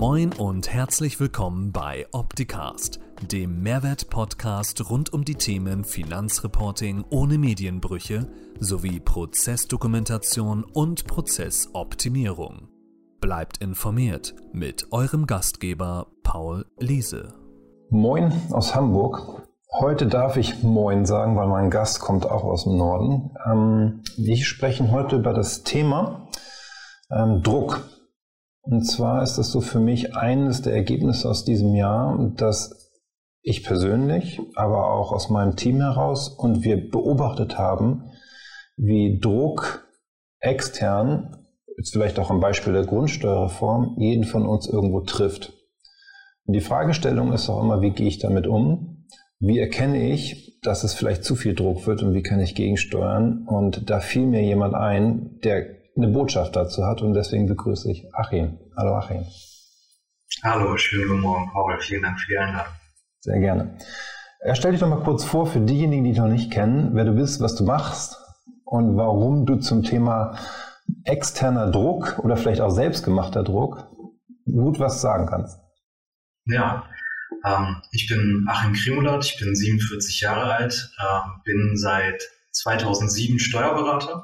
Moin und herzlich willkommen bei Opticast, dem Mehrwert-Podcast rund um die Themen Finanzreporting ohne Medienbrüche sowie Prozessdokumentation und Prozessoptimierung. Bleibt informiert mit eurem Gastgeber Paul Liese. Moin aus Hamburg. Heute darf ich Moin sagen, weil mein Gast kommt auch aus dem Norden. Ähm, wir sprechen heute über das Thema ähm, Druck. Und zwar ist das so für mich eines der Ergebnisse aus diesem Jahr, dass ich persönlich, aber auch aus meinem Team heraus und wir beobachtet haben, wie Druck extern, jetzt vielleicht auch am Beispiel der Grundsteuerreform, jeden von uns irgendwo trifft. Und die Fragestellung ist auch immer, wie gehe ich damit um? Wie erkenne ich, dass es vielleicht zu viel Druck wird und wie kann ich gegensteuern? Und da fiel mir jemand ein, der eine Botschaft dazu hat und deswegen begrüße ich Achim. Hallo Achim. Hallo, schönen guten Morgen, Paul. Vielen Dank für die Einladung. Sehr gerne. Stell dich doch mal kurz vor für diejenigen, die dich noch nicht kennen, wer du bist, was du machst und warum du zum Thema externer Druck oder vielleicht auch selbstgemachter Druck gut was sagen kannst. Ja, ähm, ich bin Achim Krimulat, ich bin 47 Jahre alt, äh, bin seit 2007 Steuerberater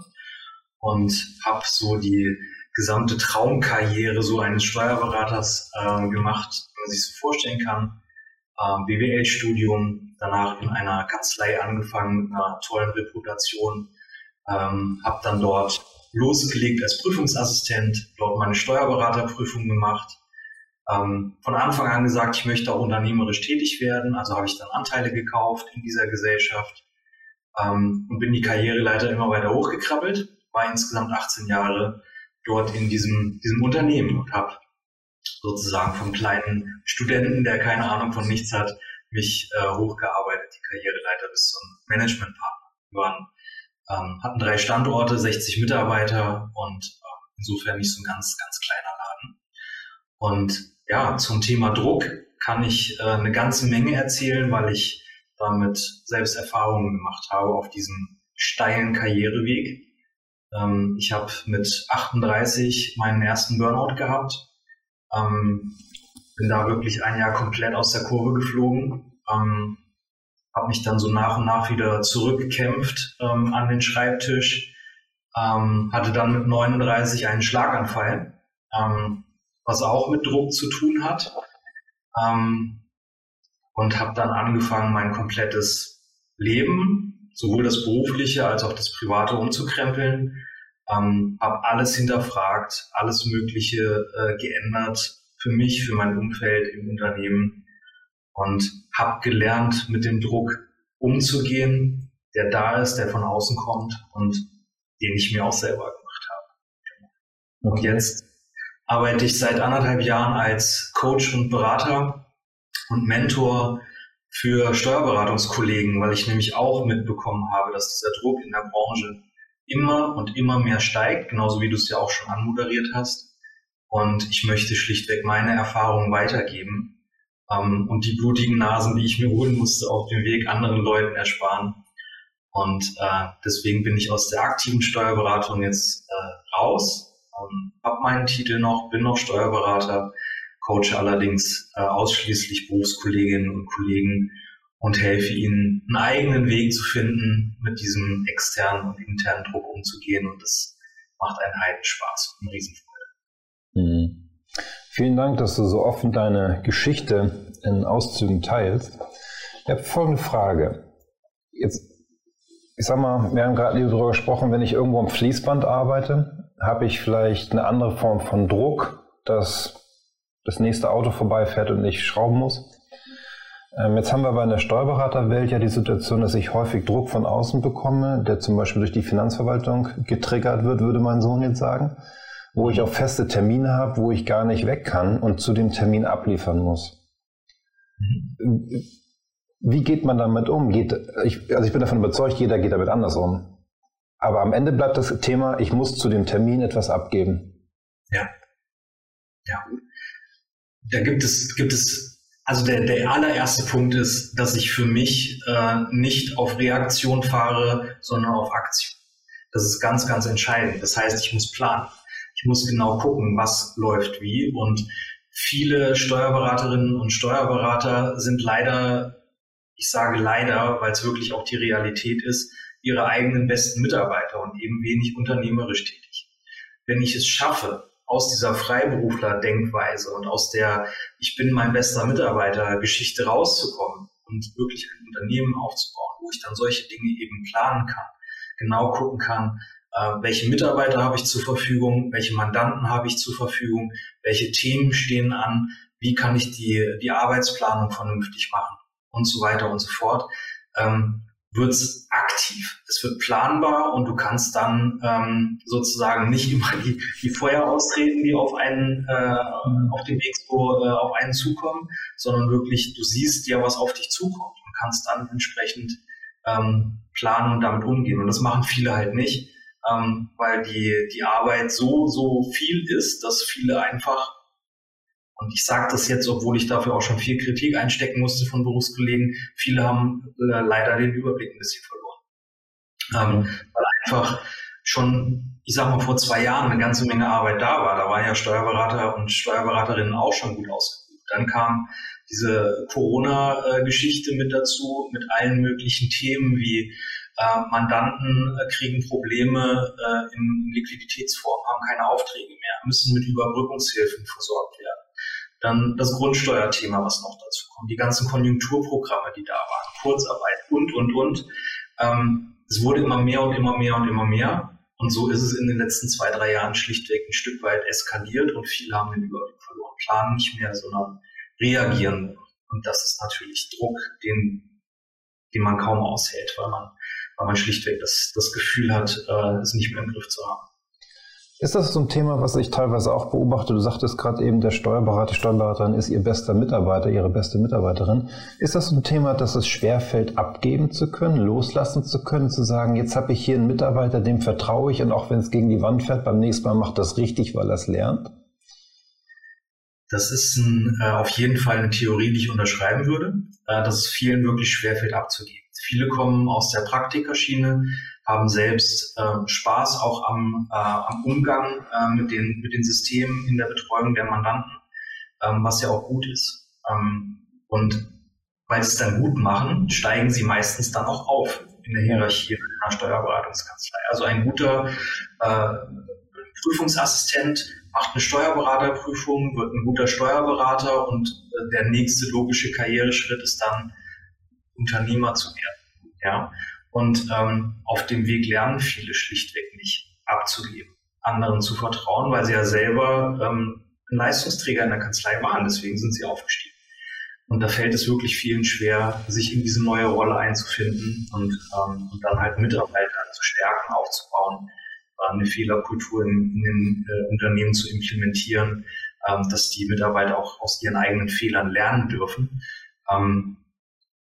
und habe so die gesamte Traumkarriere so eines Steuerberaters äh, gemacht, wie man sich so vorstellen kann. Ähm, BWL-Studium, danach in einer Kanzlei angefangen mit einer tollen Reputation, ähm, habe dann dort losgelegt als Prüfungsassistent, dort meine Steuerberaterprüfung gemacht. Ähm, von Anfang an gesagt, ich möchte auch unternehmerisch tätig werden, also habe ich dann Anteile gekauft in dieser Gesellschaft ähm, und bin die Karriereleiter immer weiter hochgekrabbelt war insgesamt 18 Jahre dort in diesem, diesem Unternehmen und habe sozusagen vom kleinen Studenten, der keine Ahnung von nichts hat, mich äh, hochgearbeitet, die Karriereleiter bis zum Managementpartner. Wir waren, ähm, hatten drei Standorte, 60 Mitarbeiter und äh, insofern nicht so ein ganz, ganz kleiner Laden. Und ja, zum Thema Druck kann ich äh, eine ganze Menge erzählen, weil ich damit selbst Erfahrungen gemacht habe auf diesem steilen Karriereweg. Ähm, ich habe mit 38 meinen ersten Burnout gehabt. Ähm, bin da wirklich ein Jahr komplett aus der Kurve geflogen. Ähm, habe mich dann so nach und nach wieder zurückgekämpft ähm, an den Schreibtisch. Ähm, hatte dann mit 39 einen Schlaganfall, ähm, was auch mit Druck zu tun hat. Ähm, und habe dann angefangen, mein komplettes Leben sowohl das berufliche als auch das private umzukrempeln. Ähm, habe alles hinterfragt, alles Mögliche äh, geändert für mich, für mein Umfeld im Unternehmen und habe gelernt, mit dem Druck umzugehen, der da ist, der von außen kommt und den ich mir auch selber gemacht habe. Und jetzt arbeite ich seit anderthalb Jahren als Coach und Berater und Mentor für Steuerberatungskollegen, weil ich nämlich auch mitbekommen habe, dass dieser Druck in der Branche immer und immer mehr steigt, genauso wie du es ja auch schon anmoderiert hast. Und ich möchte schlichtweg meine Erfahrungen weitergeben ähm, und die blutigen Nasen, die ich mir holen musste, auf dem Weg anderen Leuten ersparen. Und äh, deswegen bin ich aus der aktiven Steuerberatung jetzt äh, raus, ähm, habe meinen Titel noch, bin noch Steuerberater, coache allerdings äh, ausschließlich Berufskolleginnen und Kollegen und helfe ihnen, einen eigenen Weg zu finden, mit diesem externen und internen Druck umzugehen. Und das macht einen Heidenspaß und Riesenfreude. Mhm. Vielen Dank, dass du so offen deine Geschichte in Auszügen teilst. Ich habe folgende Frage. Jetzt, ich sag mal, wir haben gerade darüber gesprochen, wenn ich irgendwo am Fließband arbeite, habe ich vielleicht eine andere Form von Druck, dass das nächste Auto vorbeifährt und ich schrauben muss. Ähm, jetzt haben wir aber in der Steuerberaterwelt ja die Situation, dass ich häufig Druck von außen bekomme, der zum Beispiel durch die Finanzverwaltung getriggert wird, würde mein Sohn jetzt sagen, wo ich auch feste Termine habe, wo ich gar nicht weg kann und zu dem Termin abliefern muss. Wie geht man damit um? Geht, ich, also ich bin davon überzeugt, jeder geht damit anders um. Aber am Ende bleibt das Thema, ich muss zu dem Termin etwas abgeben. Ja. Ja. Da gibt es, gibt es also der, der allererste Punkt ist, dass ich für mich äh, nicht auf Reaktion fahre, sondern auf Aktion. Das ist ganz, ganz entscheidend. Das heißt, ich muss planen. Ich muss genau gucken, was läuft wie und viele Steuerberaterinnen und Steuerberater sind leider, ich sage leider, weil es wirklich auch die Realität ist, ihre eigenen besten Mitarbeiter und eben wenig unternehmerisch tätig. Wenn ich es schaffe, aus dieser Freiberufler-Denkweise und aus der Ich bin mein bester Mitarbeiter-Geschichte rauszukommen und wirklich ein Unternehmen aufzubauen, wo ich dann solche Dinge eben planen kann, genau gucken kann, äh, welche Mitarbeiter habe ich zur Verfügung, welche Mandanten habe ich zur Verfügung, welche Themen stehen an, wie kann ich die, die Arbeitsplanung vernünftig machen und so weiter und so fort. Ähm, wird es aktiv. Es wird planbar und du kannst dann ähm, sozusagen nicht immer die, die Feuer austreten, die auf einen äh, auf dem so äh, auf einen zukommen, sondern wirklich, du siehst ja, was auf dich zukommt und kannst dann entsprechend ähm, planen und damit umgehen. Und das machen viele halt nicht, ähm, weil die, die Arbeit so, so viel ist, dass viele einfach und ich sage das jetzt, obwohl ich dafür auch schon viel Kritik einstecken musste von Berufskollegen. Viele haben äh, leider den Überblick ein bisschen verloren. Ähm, weil einfach schon, ich sag mal, vor zwei Jahren eine ganze Menge Arbeit da war. Da waren ja Steuerberater und Steuerberaterinnen auch schon gut ausgebildet. Dann kam diese Corona-Geschichte mit dazu, mit allen möglichen Themen wie äh, Mandanten äh, kriegen Probleme äh, im Liquiditätsform, haben keine Aufträge mehr, müssen mit Überbrückungshilfen versorgt. Dann das Grundsteuerthema, was noch dazu kommt, die ganzen Konjunkturprogramme, die da waren, Kurzarbeit und, und, und. Ähm, es wurde immer mehr und immer mehr und immer mehr. Und so ist es in den letzten zwei, drei Jahren schlichtweg ein Stück weit eskaliert und viele haben den Überblick verloren, planen nicht mehr, sondern reagieren. Und das ist natürlich Druck, den, den man kaum aushält, weil man, weil man schlichtweg das, das Gefühl hat, äh, es nicht mehr im Griff zu haben. Ist das so ein Thema, was ich teilweise auch beobachte? Du sagtest gerade eben, der Steuerberater, die Steuerberaterin ist ihr bester Mitarbeiter, ihre beste Mitarbeiterin. Ist das so ein Thema, dass es schwerfällt, abgeben zu können, loslassen zu können, zu sagen, jetzt habe ich hier einen Mitarbeiter, dem vertraue ich und auch wenn es gegen die Wand fährt, beim nächsten Mal macht das richtig, weil er es lernt? Das ist ein, äh, auf jeden Fall eine Theorie, die ich unterschreiben würde, äh, dass es vielen wirklich schwerfällt abzugeben. Viele kommen aus der Praktikerschiene, haben selbst äh, Spaß auch am, äh, am Umgang äh, mit, den, mit den Systemen in der Betreuung der Mandanten, ähm, was ja auch gut ist. Ähm, und weil sie es dann gut machen, steigen sie meistens dann auch auf in der Hierarchie einer Steuerberatungskanzlei. Also ein guter äh, Prüfungsassistent macht eine Steuerberaterprüfung, wird ein guter Steuerberater und äh, der nächste logische Karriereschritt ist dann Unternehmer zu werden. Ja? Und ähm, auf dem Weg lernen viele schlichtweg nicht abzugeben, anderen zu vertrauen, weil sie ja selber ähm, Leistungsträger in der Kanzlei waren. Deswegen sind sie aufgestiegen. Und da fällt es wirklich vielen schwer, sich in diese neue Rolle einzufinden und, ähm, und dann halt Mitarbeiter zu stärken, aufzubauen, äh, eine Fehlerkultur in, in den äh, Unternehmen zu implementieren, ähm, dass die Mitarbeiter auch aus ihren eigenen Fehlern lernen dürfen. Ähm,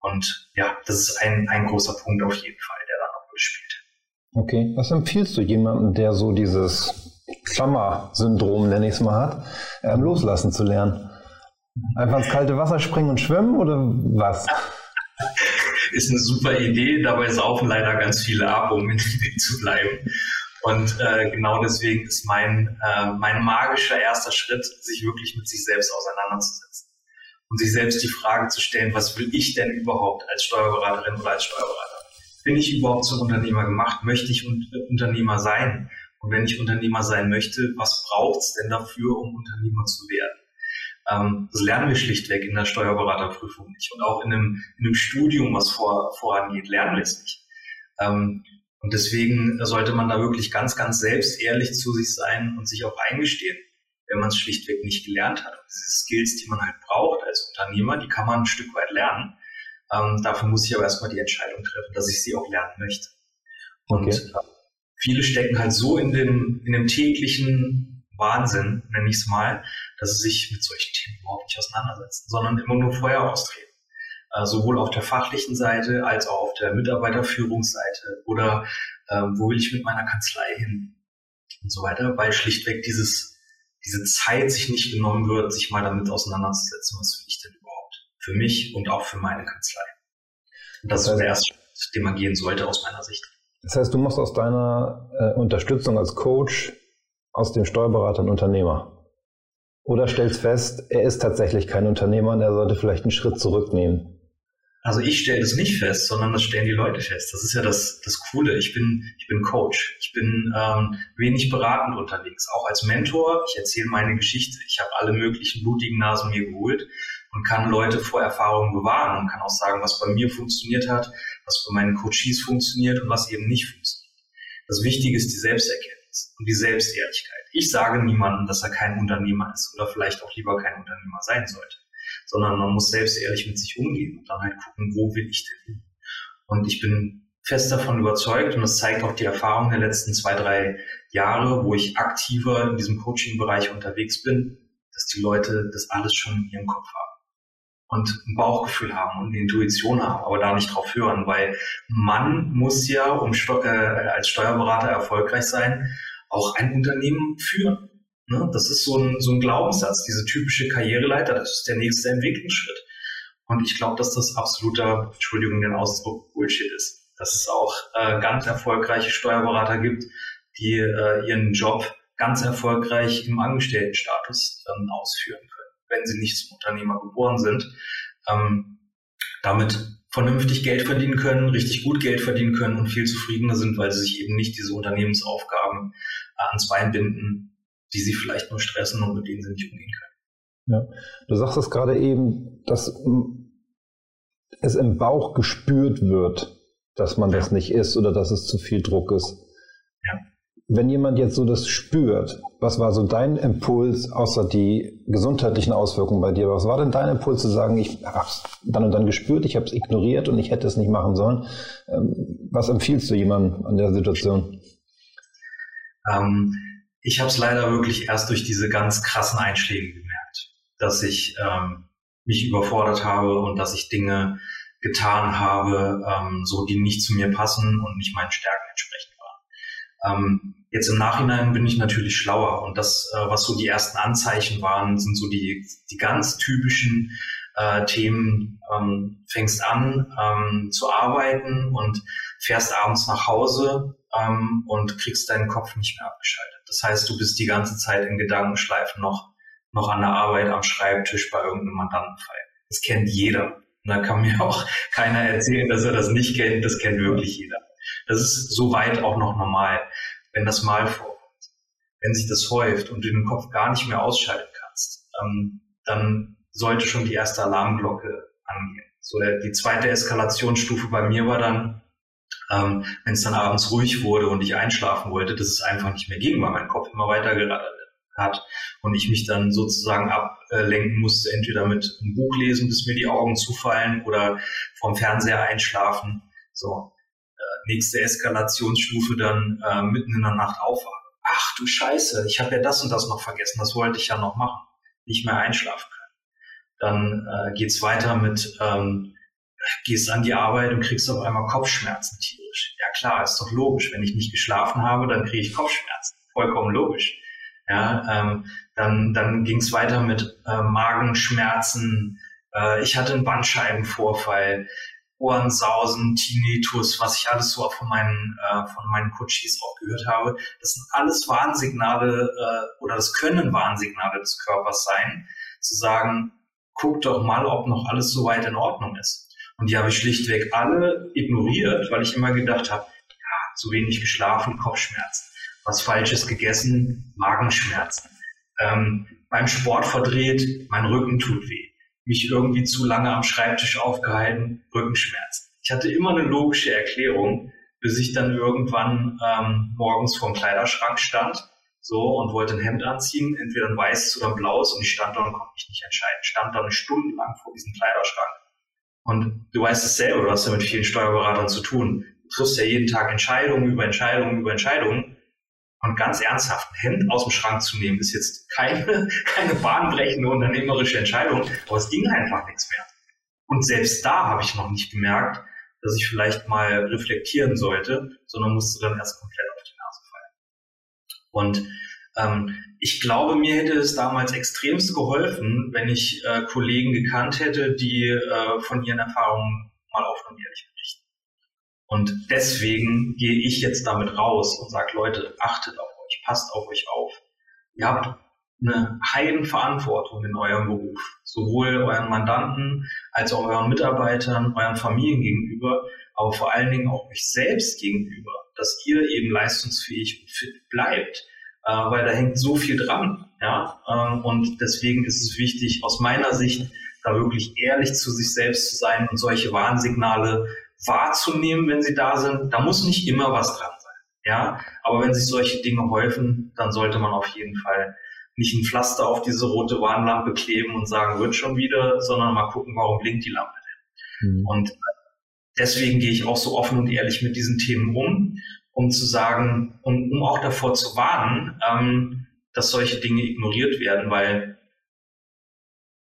und ja, das ist ein, ein großer Punkt auf jeden Fall, der da noch mitspielt. Okay, was empfiehlst du jemandem, der so dieses Klammer-Syndrom, nenne ich es mal, hat, ähm, loslassen zu lernen? Einfach ins kalte Wasser springen und schwimmen oder was? ist eine super Idee, dabei saufen leider ganz viele ab, um in dem Weg zu bleiben. Und äh, genau deswegen ist mein, äh, mein magischer erster Schritt, sich wirklich mit sich selbst auseinanderzusetzen und sich selbst die Frage zu stellen, was will ich denn überhaupt als Steuerberaterin oder als Steuerberater? Bin ich überhaupt zum Unternehmer gemacht? Möchte ich Unternehmer sein? Und wenn ich Unternehmer sein möchte, was braucht es denn dafür, um Unternehmer zu werden? Ähm, das lernen wir schlichtweg in der Steuerberaterprüfung nicht. Und auch in einem, in einem Studium, was vor, vorangeht, lernen wir es nicht. Ähm, und deswegen sollte man da wirklich ganz, ganz selbst ehrlich zu sich sein und sich auch eingestehen, wenn man es schlichtweg nicht gelernt hat. Und diese Skills, die man halt braucht als Unternehmer, die kann man ein Stück weit lernen. Ähm, dafür muss ich aber erstmal die Entscheidung treffen, dass ich sie auch lernen möchte. Und okay. äh, viele stecken halt so in dem, in dem täglichen Wahnsinn, nenne ich es mal, dass sie sich mit solchen Themen überhaupt nicht auseinandersetzen, sondern immer nur Feuer austreten. Äh, sowohl auf der fachlichen Seite als auch auf der Mitarbeiterführungsseite oder äh, wo will ich mit meiner Kanzlei hin und so weiter, weil schlichtweg dieses diese Zeit sich nicht genommen wird, sich mal damit auseinanderzusetzen, was will ich denn überhaupt für mich und auch für meine Kanzlei. Und das, das heißt, ist der erste Schritt, den man gehen sollte aus meiner Sicht. Das heißt, du machst aus deiner äh, Unterstützung als Coach aus dem Steuerberater einen Unternehmer. Oder stellst fest, er ist tatsächlich kein Unternehmer und er sollte vielleicht einen Schritt zurücknehmen. Also ich stelle das nicht fest, sondern das stellen die Leute fest. Das ist ja das, das Coole. Ich bin, ich bin Coach. Ich bin ähm, wenig beratend unterwegs. Auch als Mentor. Ich erzähle meine Geschichte. Ich habe alle möglichen blutigen Nasen mir geholt und kann Leute vor Erfahrungen bewahren und kann auch sagen, was bei mir funktioniert hat, was bei meinen Coaches funktioniert und was eben nicht funktioniert. Das Wichtige ist die Selbsterkenntnis und die Selbstehrlichkeit. Ich sage niemandem, dass er kein Unternehmer ist oder vielleicht auch lieber kein Unternehmer sein sollte sondern man muss selbst ehrlich mit sich umgehen und dann halt gucken, wo will ich denn hin. Und ich bin fest davon überzeugt und das zeigt auch die Erfahrung der letzten zwei, drei Jahre, wo ich aktiver in diesem Coaching-Bereich unterwegs bin, dass die Leute das alles schon in ihrem Kopf haben und ein Bauchgefühl haben und eine Intuition haben, aber da nicht drauf hören, weil man muss ja, um äh, als Steuerberater erfolgreich sein, auch ein Unternehmen führen. Ne? Das ist so ein, so ein Glaubenssatz, diese typische Karriereleiter, das ist der nächste Entwicklungsschritt. Und ich glaube, dass das absoluter, Entschuldigung den Ausdruck, Bullshit ist. Dass es auch äh, ganz erfolgreiche Steuerberater gibt, die äh, ihren Job ganz erfolgreich im Angestelltenstatus ähm, ausführen können, wenn sie nicht zum Unternehmer geboren sind. Ähm, damit vernünftig Geld verdienen können, richtig gut Geld verdienen können und viel zufriedener sind, weil sie sich eben nicht diese Unternehmensaufgaben äh, ans Bein binden, die sie vielleicht nur stressen und mit denen sie nicht umgehen können. Ja, du sagst es gerade eben, dass es im Bauch gespürt wird, dass man ja. das nicht ist oder dass es zu viel Druck ist. Ja. Wenn jemand jetzt so das spürt, was war so dein Impuls, außer die gesundheitlichen Auswirkungen bei dir? Was war denn dein Impuls zu sagen, ich habe es dann und dann gespürt, ich habe es ignoriert und ich hätte es nicht machen sollen? Ähm, was empfiehlst du jemandem an der Situation? Ähm, ich habe es leider wirklich erst durch diese ganz krassen Einschläge gemerkt, dass ich ähm, mich überfordert habe und dass ich Dinge getan habe, ähm, so die nicht zu mir passen und nicht meinen Stärken entsprechend waren. Ähm, jetzt im Nachhinein bin ich natürlich schlauer und das, äh, was so die ersten Anzeichen waren, sind so die, die ganz typischen äh, Themen. Ähm, fängst an ähm, zu arbeiten und fährst abends nach Hause ähm, und kriegst deinen Kopf nicht mehr abgeschaltet. Das heißt, du bist die ganze Zeit in Gedankenschleifen noch, noch an der Arbeit am Schreibtisch bei irgendeinem Mandantenfall. Das kennt jeder. Und da kann mir auch keiner erzählen, dass er das nicht kennt. Das kennt wirklich jeder. Das ist soweit auch noch normal, wenn das mal vorkommt. Wenn sich das häuft und du den Kopf gar nicht mehr ausschalten kannst, ähm, dann sollte schon die erste Alarmglocke angehen. So die zweite Eskalationsstufe bei mir war dann, ähm, wenn es dann abends ruhig wurde und ich einschlafen wollte, dass es einfach nicht mehr ging, weil mein Kopf immer weiter gerattert hat und ich mich dann sozusagen ablenken musste, entweder mit einem Buch lesen, bis mir die Augen zufallen oder vom Fernseher einschlafen. So, äh, nächste Eskalationsstufe dann äh, mitten in der Nacht aufwachen. Ach du Scheiße, ich habe ja das und das noch vergessen, das wollte ich ja noch machen. Nicht mehr einschlafen können. Dann äh, geht's weiter mit ähm, gehst an die Arbeit und kriegst auf einmal Kopfschmerzen tierisch. Ja klar, ist doch logisch. Wenn ich nicht geschlafen habe, dann kriege ich Kopfschmerzen. Vollkommen logisch. Ja, ähm, dann dann ging es weiter mit äh, Magenschmerzen. Äh, ich hatte einen Bandscheibenvorfall, Ohrensausen, Tinnitus, was ich alles so von meinen äh, von meinen Coaches auch gehört habe. Das sind alles Warnsignale äh, oder das können Warnsignale des Körpers sein, zu sagen, guck doch mal, ob noch alles so weit in Ordnung ist. Und die habe ich schlichtweg alle ignoriert, weil ich immer gedacht habe, ja, zu wenig geschlafen, Kopfschmerzen. Was Falsches gegessen, Magenschmerzen. Ähm, beim Sport verdreht, mein Rücken tut weh. Mich irgendwie zu lange am Schreibtisch aufgehalten, Rückenschmerzen. Ich hatte immer eine logische Erklärung, bis ich dann irgendwann ähm, morgens vorm Kleiderschrank stand so und wollte ein Hemd anziehen, entweder ein weißes oder ein blaues und ich stand da und konnte mich nicht entscheiden. Stand da eine Stunde lang vor diesem Kleiderschrank und du weißt es selber, du hast ja mit vielen Steuerberatern zu tun. Du triffst ja jeden Tag Entscheidungen über Entscheidungen über Entscheidungen. Und ganz ernsthaft, ein Hemd aus dem Schrank zu nehmen, ist jetzt keine, keine bahnbrechende unternehmerische Entscheidung, aber es ging einfach nichts mehr. Und selbst da habe ich noch nicht gemerkt, dass ich vielleicht mal reflektieren sollte, sondern musste dann erst komplett auf die Nase fallen. Und ähm, ich glaube, mir hätte es damals extremst geholfen, wenn ich äh, Kollegen gekannt hätte, die äh, von ihren Erfahrungen mal offen und ehrlich berichten. Und deswegen gehe ich jetzt damit raus und sage, Leute, achtet auf euch, passt auf euch auf. Ihr habt eine Heidenverantwortung in eurem Beruf, sowohl euren Mandanten als auch euren Mitarbeitern, euren Familien gegenüber, aber vor allen Dingen auch euch selbst gegenüber, dass ihr eben leistungsfähig und fit bleibt, äh, weil da hängt so viel dran. Ja? Ähm, und deswegen ist es wichtig, aus meiner Sicht, da wirklich ehrlich zu sich selbst zu sein und solche Warnsignale wahrzunehmen, wenn sie da sind. Da muss nicht immer was dran sein. Ja, aber wenn sich solche Dinge häufen, dann sollte man auf jeden Fall nicht ein Pflaster auf diese rote Warnlampe kleben und sagen, wird schon wieder, sondern mal gucken, warum blinkt die Lampe denn. Mhm. Und deswegen gehe ich auch so offen und ehrlich mit diesen Themen um, um zu sagen, um, um auch davor zu warnen, ähm, dass solche Dinge ignoriert werden, weil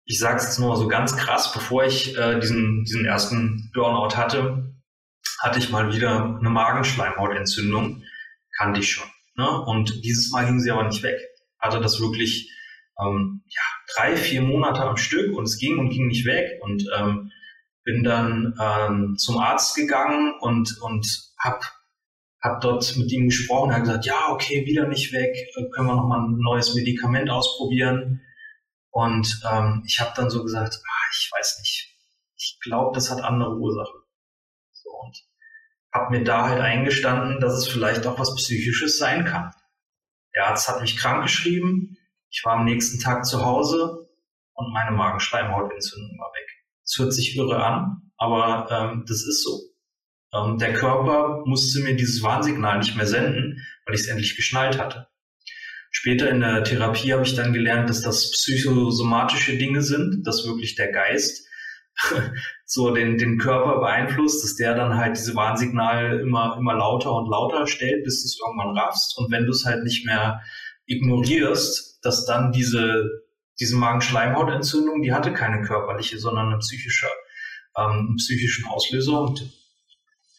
ich sage es jetzt nur so ganz krass, bevor ich äh, diesen, diesen ersten Burnout hatte, hatte ich mal wieder eine Magenschleimhautentzündung, kannte ich schon. Ne? Und dieses Mal ging sie aber nicht weg. Hatte das wirklich ähm, ja, drei, vier Monate am Stück und es ging und ging nicht weg. Und ähm, bin dann ähm, zum Arzt gegangen und, und habe hab dort mit ihm gesprochen. Er hat gesagt, ja, okay, wieder nicht weg, äh, können wir nochmal ein neues Medikament ausprobieren. Und ähm, ich habe dann so gesagt, ah, ich weiß nicht, ich glaube, das hat andere Ursachen. So, und habe mir da halt eingestanden, dass es vielleicht auch was Psychisches sein kann. Der Arzt hat mich krank geschrieben, ich war am nächsten Tag zu Hause und meine Magenschleimhautentzündung war weg. Es hört sich irre an, aber ähm, das ist so. Ähm, der Körper musste mir dieses Warnsignal nicht mehr senden, weil ich es endlich geschnallt hatte. Später in der Therapie habe ich dann gelernt, dass das psychosomatische Dinge sind, dass wirklich der Geist so den, den Körper beeinflusst, dass der dann halt diese Warnsignale immer, immer lauter und lauter stellt, bis du es irgendwann raffst. Und wenn du es halt nicht mehr ignorierst, dass dann diese, diese Magenschleimhautentzündung, die hatte keine körperliche, sondern eine psychische, ähm, einen psychischen Auslöser und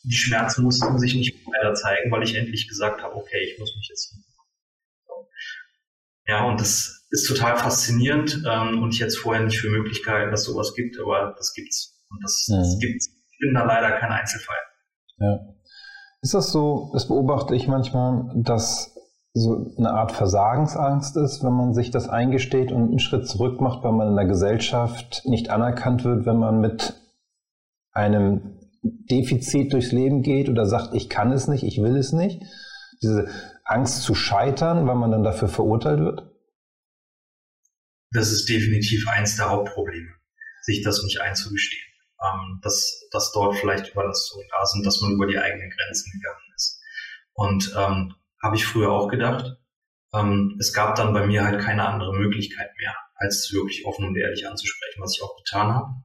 die Schmerzen mussten sich nicht weiter zeigen, weil ich endlich gesagt habe, okay, ich muss mich jetzt ja, und das ist total faszinierend ähm, und ich hätte vorher nicht für Möglichkeiten, dass sowas gibt, aber das gibt's. Und das, mhm. das gibt's. Ich bin da leider kein Einzelfall. Ja. Ist das so, das beobachte ich manchmal, dass so eine Art Versagensangst ist, wenn man sich das eingesteht und einen Schritt zurück macht, weil man in der Gesellschaft nicht anerkannt wird, wenn man mit einem Defizit durchs Leben geht oder sagt, ich kann es nicht, ich will es nicht. Diese Angst zu scheitern, weil man dann dafür verurteilt wird? Das ist definitiv eins der Hauptprobleme, sich das nicht einzugestehen. Ähm, dass, dass dort vielleicht Überlastungen da sind, dass man über die eigenen Grenzen gegangen ist. Und ähm, habe ich früher auch gedacht. Ähm, es gab dann bei mir halt keine andere Möglichkeit mehr, als wirklich offen und ehrlich anzusprechen, was ich auch getan habe.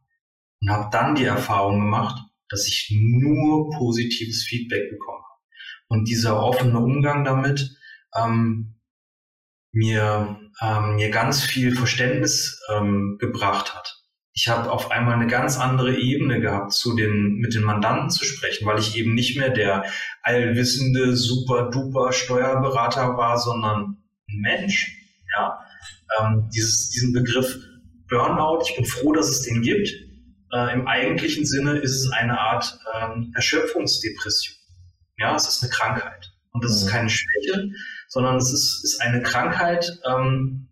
Und habe dann die Erfahrung gemacht, dass ich nur positives Feedback bekomme und dieser offene Umgang damit ähm, mir, ähm, mir ganz viel Verständnis ähm, gebracht hat. Ich habe auf einmal eine ganz andere Ebene gehabt, zu den, mit den Mandanten zu sprechen, weil ich eben nicht mehr der allwissende, super duper Steuerberater war, sondern ein Mensch. Ja? Ähm, dieses, diesen Begriff Burnout, ich bin froh, dass es den gibt. Äh, Im eigentlichen Sinne ist es eine Art ähm, Erschöpfungsdepression. Ja, es ist eine Krankheit. Und das mhm. ist keine Schwäche, sondern es ist, ist eine Krankheit. Ähm,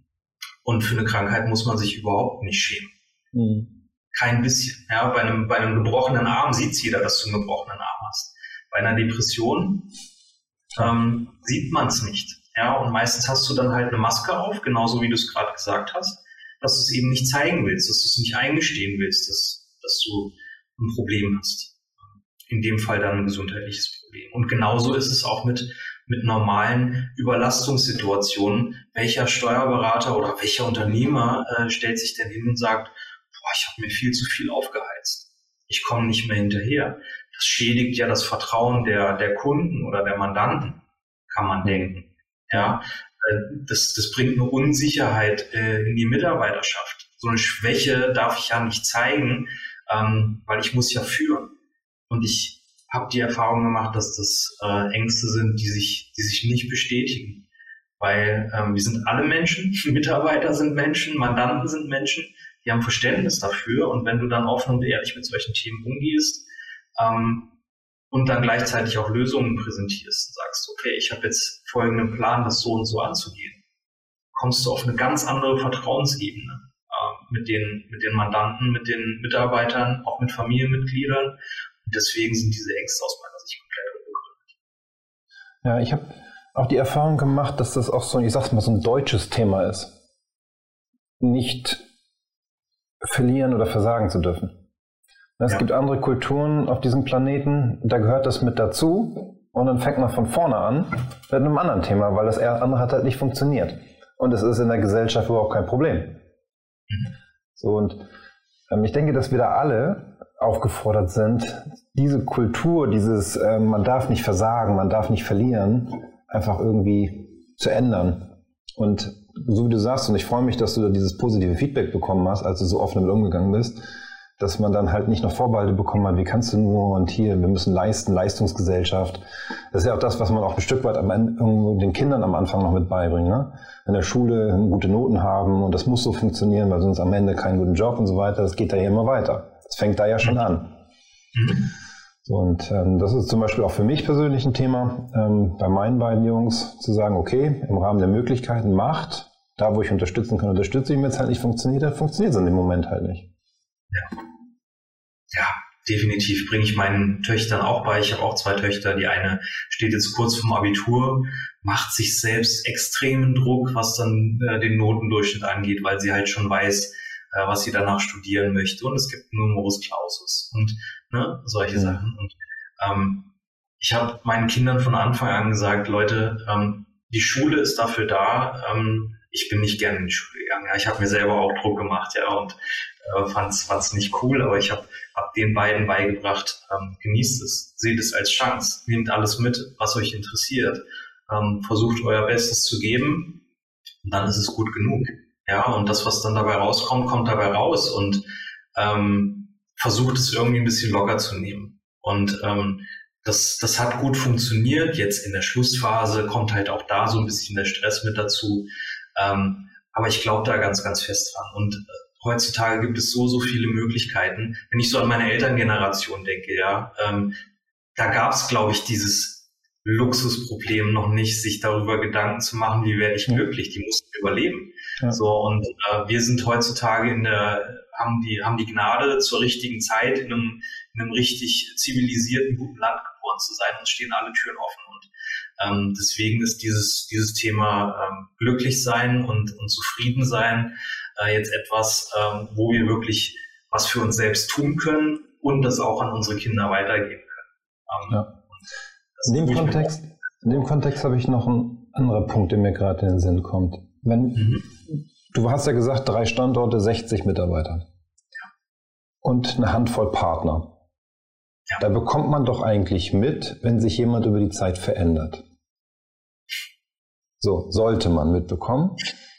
und für eine Krankheit muss man sich überhaupt nicht schämen. Mhm. Kein bisschen. Ja, bei einem, bei einem gebrochenen Arm sieht jeder, dass du einen gebrochenen Arm hast. Bei einer Depression ähm, sieht man es nicht. Ja, und meistens hast du dann halt eine Maske auf, genauso wie du es gerade gesagt hast, dass du es eben nicht zeigen willst, dass du es nicht eingestehen willst, dass, dass du ein Problem hast. In dem Fall dann ein gesundheitliches Problem. Und genauso ist es auch mit, mit normalen Überlastungssituationen. Welcher Steuerberater oder welcher Unternehmer äh, stellt sich denn hin und sagt, boah, ich habe mir viel zu viel aufgeheizt. Ich komme nicht mehr hinterher. Das schädigt ja das Vertrauen der, der Kunden oder der Mandanten, kann man denken. Ja, äh, das, das bringt eine Unsicherheit äh, in die Mitarbeiterschaft. So eine Schwäche darf ich ja nicht zeigen, ähm, weil ich muss ja führen. Und ich, habe die Erfahrung gemacht, dass das äh, Ängste sind, die sich, die sich nicht bestätigen. Weil ähm, wir sind alle Menschen, Mitarbeiter sind Menschen, Mandanten sind Menschen, die haben Verständnis dafür. Und wenn du dann offen und ehrlich mit solchen Themen umgehst ähm, und dann gleichzeitig auch Lösungen präsentierst, sagst, okay, ich habe jetzt folgenden Plan, das so und so anzugehen, kommst du auf eine ganz andere Vertrauensebene mit, den, mit den Mandanten, mit den Mitarbeitern, auch mit Familienmitgliedern. Und deswegen sind diese Ängste aus meiner Sicht komplett unbegründet. Ja, ich habe auch die Erfahrung gemacht, dass das auch so, ich sag's mal, so ein deutsches Thema ist. Nicht verlieren oder versagen zu dürfen. Es ja. gibt andere Kulturen auf diesem Planeten, da gehört das mit dazu und dann fängt man von vorne an mit einem anderen Thema, weil das andere hat halt nicht funktioniert. Und es ist in der Gesellschaft überhaupt kein Problem. So und ähm, ich denke, dass wir da alle aufgefordert sind, diese Kultur, dieses äh, man darf nicht versagen, man darf nicht verlieren, einfach irgendwie zu ändern. Und so wie du sagst, und ich freue mich, dass du da dieses positive Feedback bekommen hast, als du so offen damit umgegangen bist, dass man dann halt nicht noch Vorbehalte bekommen hat, wie kannst du nur und hier, wir müssen leisten, Leistungsgesellschaft. Das ist ja auch das, was man auch ein Stück weit am Ende, den Kindern am Anfang noch mit beibringt. Ne? In der Schule gute Noten haben und das muss so funktionieren, weil sonst am Ende keinen guten Job und so weiter. Das geht da ja immer weiter. Das fängt da ja schon an. Mhm. Und ähm, das ist zum Beispiel auch für mich persönlich ein Thema, ähm, bei meinen beiden Jungs zu sagen, okay, im Rahmen der Möglichkeiten macht, da wo ich unterstützen kann, unterstütze ich, wenn es halt nicht funktioniert, dann funktioniert es in dem Moment halt nicht. Ja, ja definitiv bringe ich meinen Töchtern auch bei. Ich habe auch zwei Töchter. Die eine steht jetzt kurz vorm Abitur, macht sich selbst extremen Druck, was dann äh, den Notendurchschnitt angeht, weil sie halt schon weiß, äh, was sie danach studieren möchte. Und es gibt Numerus Clausus und ne, solche mhm. Sachen. Und ähm, ich habe meinen Kindern von Anfang an gesagt, Leute, ähm, die Schule ist dafür da. Ähm, ich bin nicht gerne in die Schule gegangen. Ja. Ich habe mir selber auch Druck gemacht, ja, und äh, fand es nicht cool, aber ich habe hab den beiden beigebracht, ähm, genießt es, seht es als Chance, nehmt alles mit, was euch interessiert, ähm, versucht euer Bestes zu geben, und dann ist es gut genug. Ja, und das, was dann dabei rauskommt, kommt dabei raus und ähm, versucht es irgendwie ein bisschen locker zu nehmen. Und ähm, das, das hat gut funktioniert. Jetzt in der Schlussphase kommt halt auch da so ein bisschen der Stress mit dazu. Ähm, aber ich glaube da ganz, ganz fest dran. Und äh, heutzutage gibt es so, so viele Möglichkeiten. Wenn ich so an meine Elterngeneration denke, ja, ähm, da gab es, glaube ich, dieses Luxusproblem noch nicht, sich darüber Gedanken zu machen, wie werde ich glücklich. Die mussten überleben. Ja. So, und äh, wir sind heutzutage in der, haben die, haben die Gnade, zur richtigen Zeit in einem, in einem richtig zivilisierten, guten Land geboren zu sein. Uns stehen alle Türen offen. Und ähm, deswegen ist dieses, dieses Thema ähm, glücklich sein und, und zufrieden sein äh, jetzt etwas, ähm, wo wir wirklich was für uns selbst tun können und das auch an unsere Kinder weitergeben können. Ähm, ja. In dem, Kontext, in dem Kontext habe ich noch einen anderen Punkt, der mir gerade in den Sinn kommt. Wenn, mhm. Du hast ja gesagt, drei Standorte, 60 Mitarbeiter. Und eine Handvoll Partner. Ja. Da bekommt man doch eigentlich mit, wenn sich jemand über die Zeit verändert. So, sollte man mitbekommen.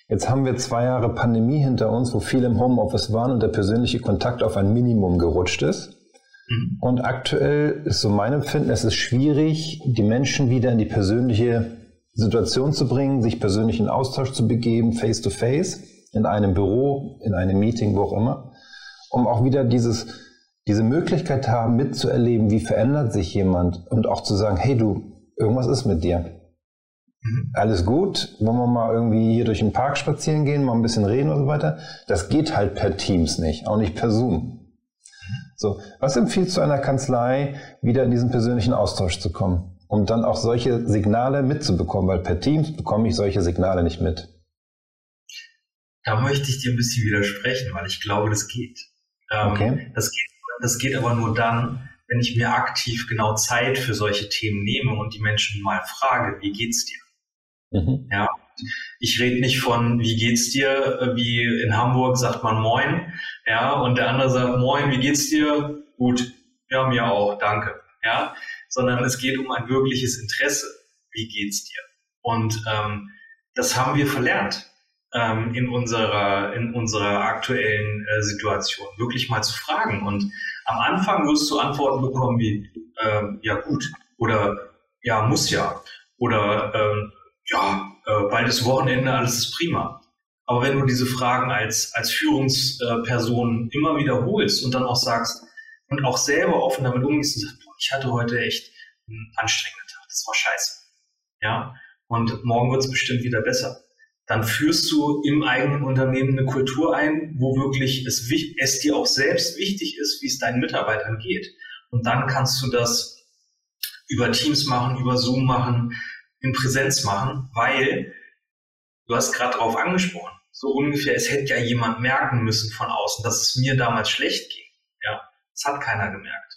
Jetzt haben wir zwei Jahre Pandemie hinter uns, wo viele im Homeoffice waren und der persönliche Kontakt auf ein Minimum gerutscht ist. Mhm. Und aktuell ist so mein Empfinden, es ist schwierig, die Menschen wieder in die persönliche Situation zu bringen, sich persönlich in Austausch zu begeben, face to face, in einem Büro, in einem Meeting, wo auch immer, um auch wieder dieses, diese Möglichkeit haben, mitzuerleben, wie verändert sich jemand und auch zu sagen, hey du, irgendwas ist mit dir. Mhm. Alles gut, wollen wir mal irgendwie hier durch den Park spazieren gehen, mal ein bisschen reden und so weiter. Das geht halt per Teams nicht, auch nicht per Zoom. So, was empfiehlst du einer Kanzlei, wieder in diesen persönlichen Austausch zu kommen? um dann auch solche Signale mitzubekommen, weil per Teams bekomme ich solche Signale nicht mit. Da möchte ich dir ein bisschen widersprechen, weil ich glaube, das geht. Ähm, okay. Das geht, das geht aber nur dann, wenn ich mir aktiv genau Zeit für solche Themen nehme und die Menschen mal frage, wie geht's dir? Mhm. Ja, ich rede nicht von, wie geht's dir, wie in Hamburg sagt man Moin, ja, und der andere sagt Moin, wie geht's dir? Gut, ja, mir auch, danke, ja, sondern es geht um ein wirkliches Interesse. Wie geht's dir? Und ähm, das haben wir verlernt ähm, in unserer in unserer aktuellen äh, Situation, wirklich mal zu fragen. Und am Anfang wirst du Antworten bekommen wie äh, ja gut oder ja muss ja oder ähm, ja äh, bald Wochenende, alles ist prima. Aber wenn du diese Fragen als als Führungsperson immer wiederholst und dann auch sagst und auch selber offen damit umgehst und sagst, ich hatte heute echt einen anstrengenden Tag, das war scheiße. Ja, und morgen wird es bestimmt wieder besser. dann führst du im eigenen Unternehmen eine Kultur ein, wo wirklich es, es dir auch selbst wichtig ist, wie es deinen Mitarbeitern geht. Und dann kannst du das über Teams machen, über Zoom machen, in Präsenz machen, weil du hast gerade darauf angesprochen, so ungefähr, es hätte ja jemand merken müssen von außen, dass es mir damals schlecht ging. Ja, das hat keiner gemerkt.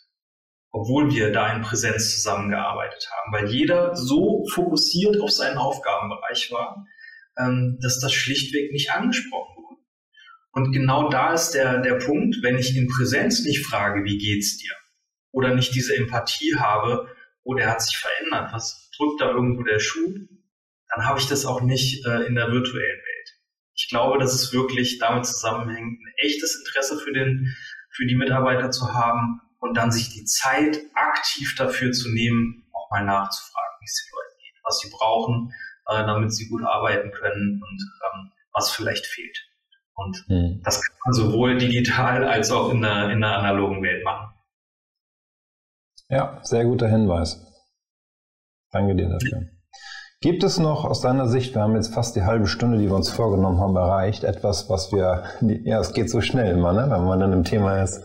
Obwohl wir da in Präsenz zusammengearbeitet haben, weil jeder so fokussiert auf seinen Aufgabenbereich war, ähm, dass das schlichtweg nicht angesprochen wurde. Und genau da ist der, der Punkt, wenn ich in Präsenz nicht frage, wie geht's dir? Oder nicht diese Empathie habe, oh, der hat sich verändert, was drückt da irgendwo der Schuh? Dann habe ich das auch nicht äh, in der virtuellen Welt. Ich glaube, dass es wirklich damit zusammenhängt, ein echtes Interesse für den, für die Mitarbeiter zu haben und dann sich die Zeit aktiv dafür zu nehmen, auch mal nachzufragen, wie es den Leuten geht, was sie brauchen, äh, damit sie gut arbeiten können und ähm, was vielleicht fehlt. Und mhm. das kann man sowohl digital als auch in der, in der analogen Welt machen. Ja, sehr guter Hinweis. Danke dir dafür. Gibt es noch aus deiner Sicht, wir haben jetzt fast die halbe Stunde, die wir uns vorgenommen haben, erreicht, etwas, was wir, ja, es geht so schnell immer, ne, wenn man dann im Thema ist.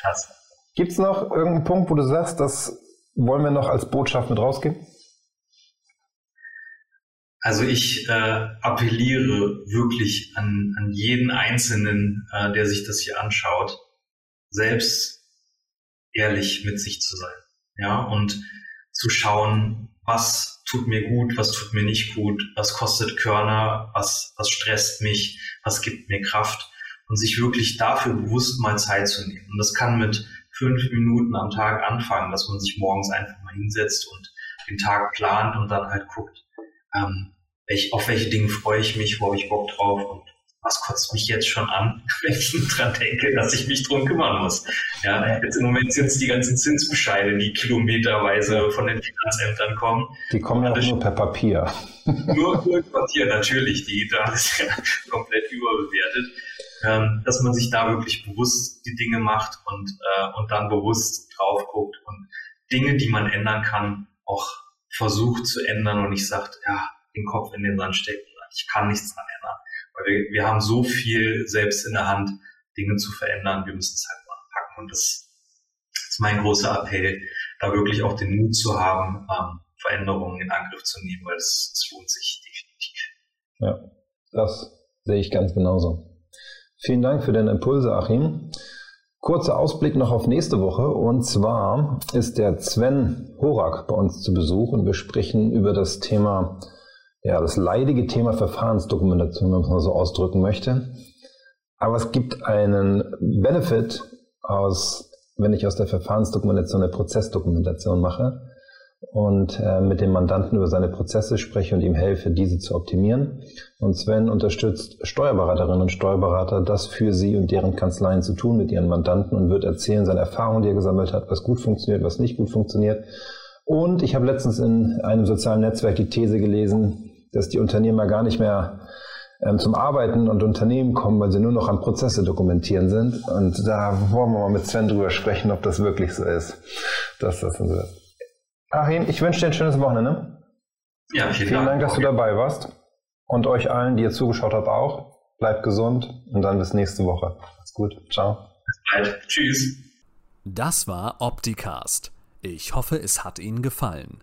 Krass. Gibt es noch irgendeinen Punkt, wo du sagst, das wollen wir noch als Botschaft mit rausgeben? Also ich äh, appelliere wirklich an, an jeden Einzelnen, äh, der sich das hier anschaut, selbst ehrlich mit sich zu sein. Ja, und zu schauen, was tut mir gut, was tut mir nicht gut, was kostet Körner, was, was stresst mich, was gibt mir Kraft und sich wirklich dafür bewusst mal Zeit zu nehmen. Und das kann mit fünf Minuten am Tag anfangen, dass man sich morgens einfach mal hinsetzt und den Tag plant und dann halt guckt, ähm, welch, auf welche Dinge freue ich mich, wo habe ich Bock drauf und was kotzt mich jetzt schon an, wenn ich dran denke, dass ich mich drum kümmern muss. Ja, jetzt im Moment sind es die ganzen Zinsbescheide, die kilometerweise von den Finanzämtern kommen. Die kommen ja nur per Papier. Nur per Papier, natürlich. Digital ist ja komplett überbewertet. Ähm, dass man sich da wirklich bewusst die Dinge macht und, äh, und dann bewusst drauf guckt und Dinge, die man ändern kann, auch versucht zu ändern und nicht sagt, ja, den Kopf in den Sand steckt, ich kann nichts dran ändern. Weil wir, wir haben so viel selbst in der Hand, Dinge zu verändern. Wir müssen es halt mal anpacken. Und das ist mein großer Appell, da wirklich auch den Mut zu haben, ähm, Veränderungen in Angriff zu nehmen, weil es, lohnt sich definitiv. Ja, das sehe ich ganz genauso. Vielen Dank für deine Impulse, Achim. Kurzer Ausblick noch auf nächste Woche. Und zwar ist der Sven Horak bei uns zu Besuch und wir sprechen über das Thema ja, das leidige Thema Verfahrensdokumentation, wenn man es mal so ausdrücken möchte. Aber es gibt einen Benefit aus, wenn ich aus der Verfahrensdokumentation eine Prozessdokumentation mache und äh, mit dem Mandanten über seine Prozesse spreche und ihm helfe, diese zu optimieren. Und Sven unterstützt Steuerberaterinnen und Steuerberater, das für sie und deren Kanzleien zu tun mit ihren Mandanten und wird erzählen seine Erfahrungen, die er gesammelt hat, was gut funktioniert, was nicht gut funktioniert. Und ich habe letztens in einem sozialen Netzwerk die These gelesen, dass die Unternehmer gar nicht mehr ähm, zum Arbeiten und Unternehmen kommen, weil sie nur noch an Prozesse dokumentieren sind. Und da wollen wir mal mit Sven drüber sprechen, ob das wirklich so ist. Dass das so ist. Achim, ich wünsche dir ein schönes Wochenende. Ja, vielen, vielen Dank, Dank dass du dabei warst. Und euch allen, die ihr zugeschaut habt, auch. Bleibt gesund und dann bis nächste Woche. Macht's gut. Ciao. Bis bald. Tschüss. Das war Opticast. Ich hoffe, es hat Ihnen gefallen.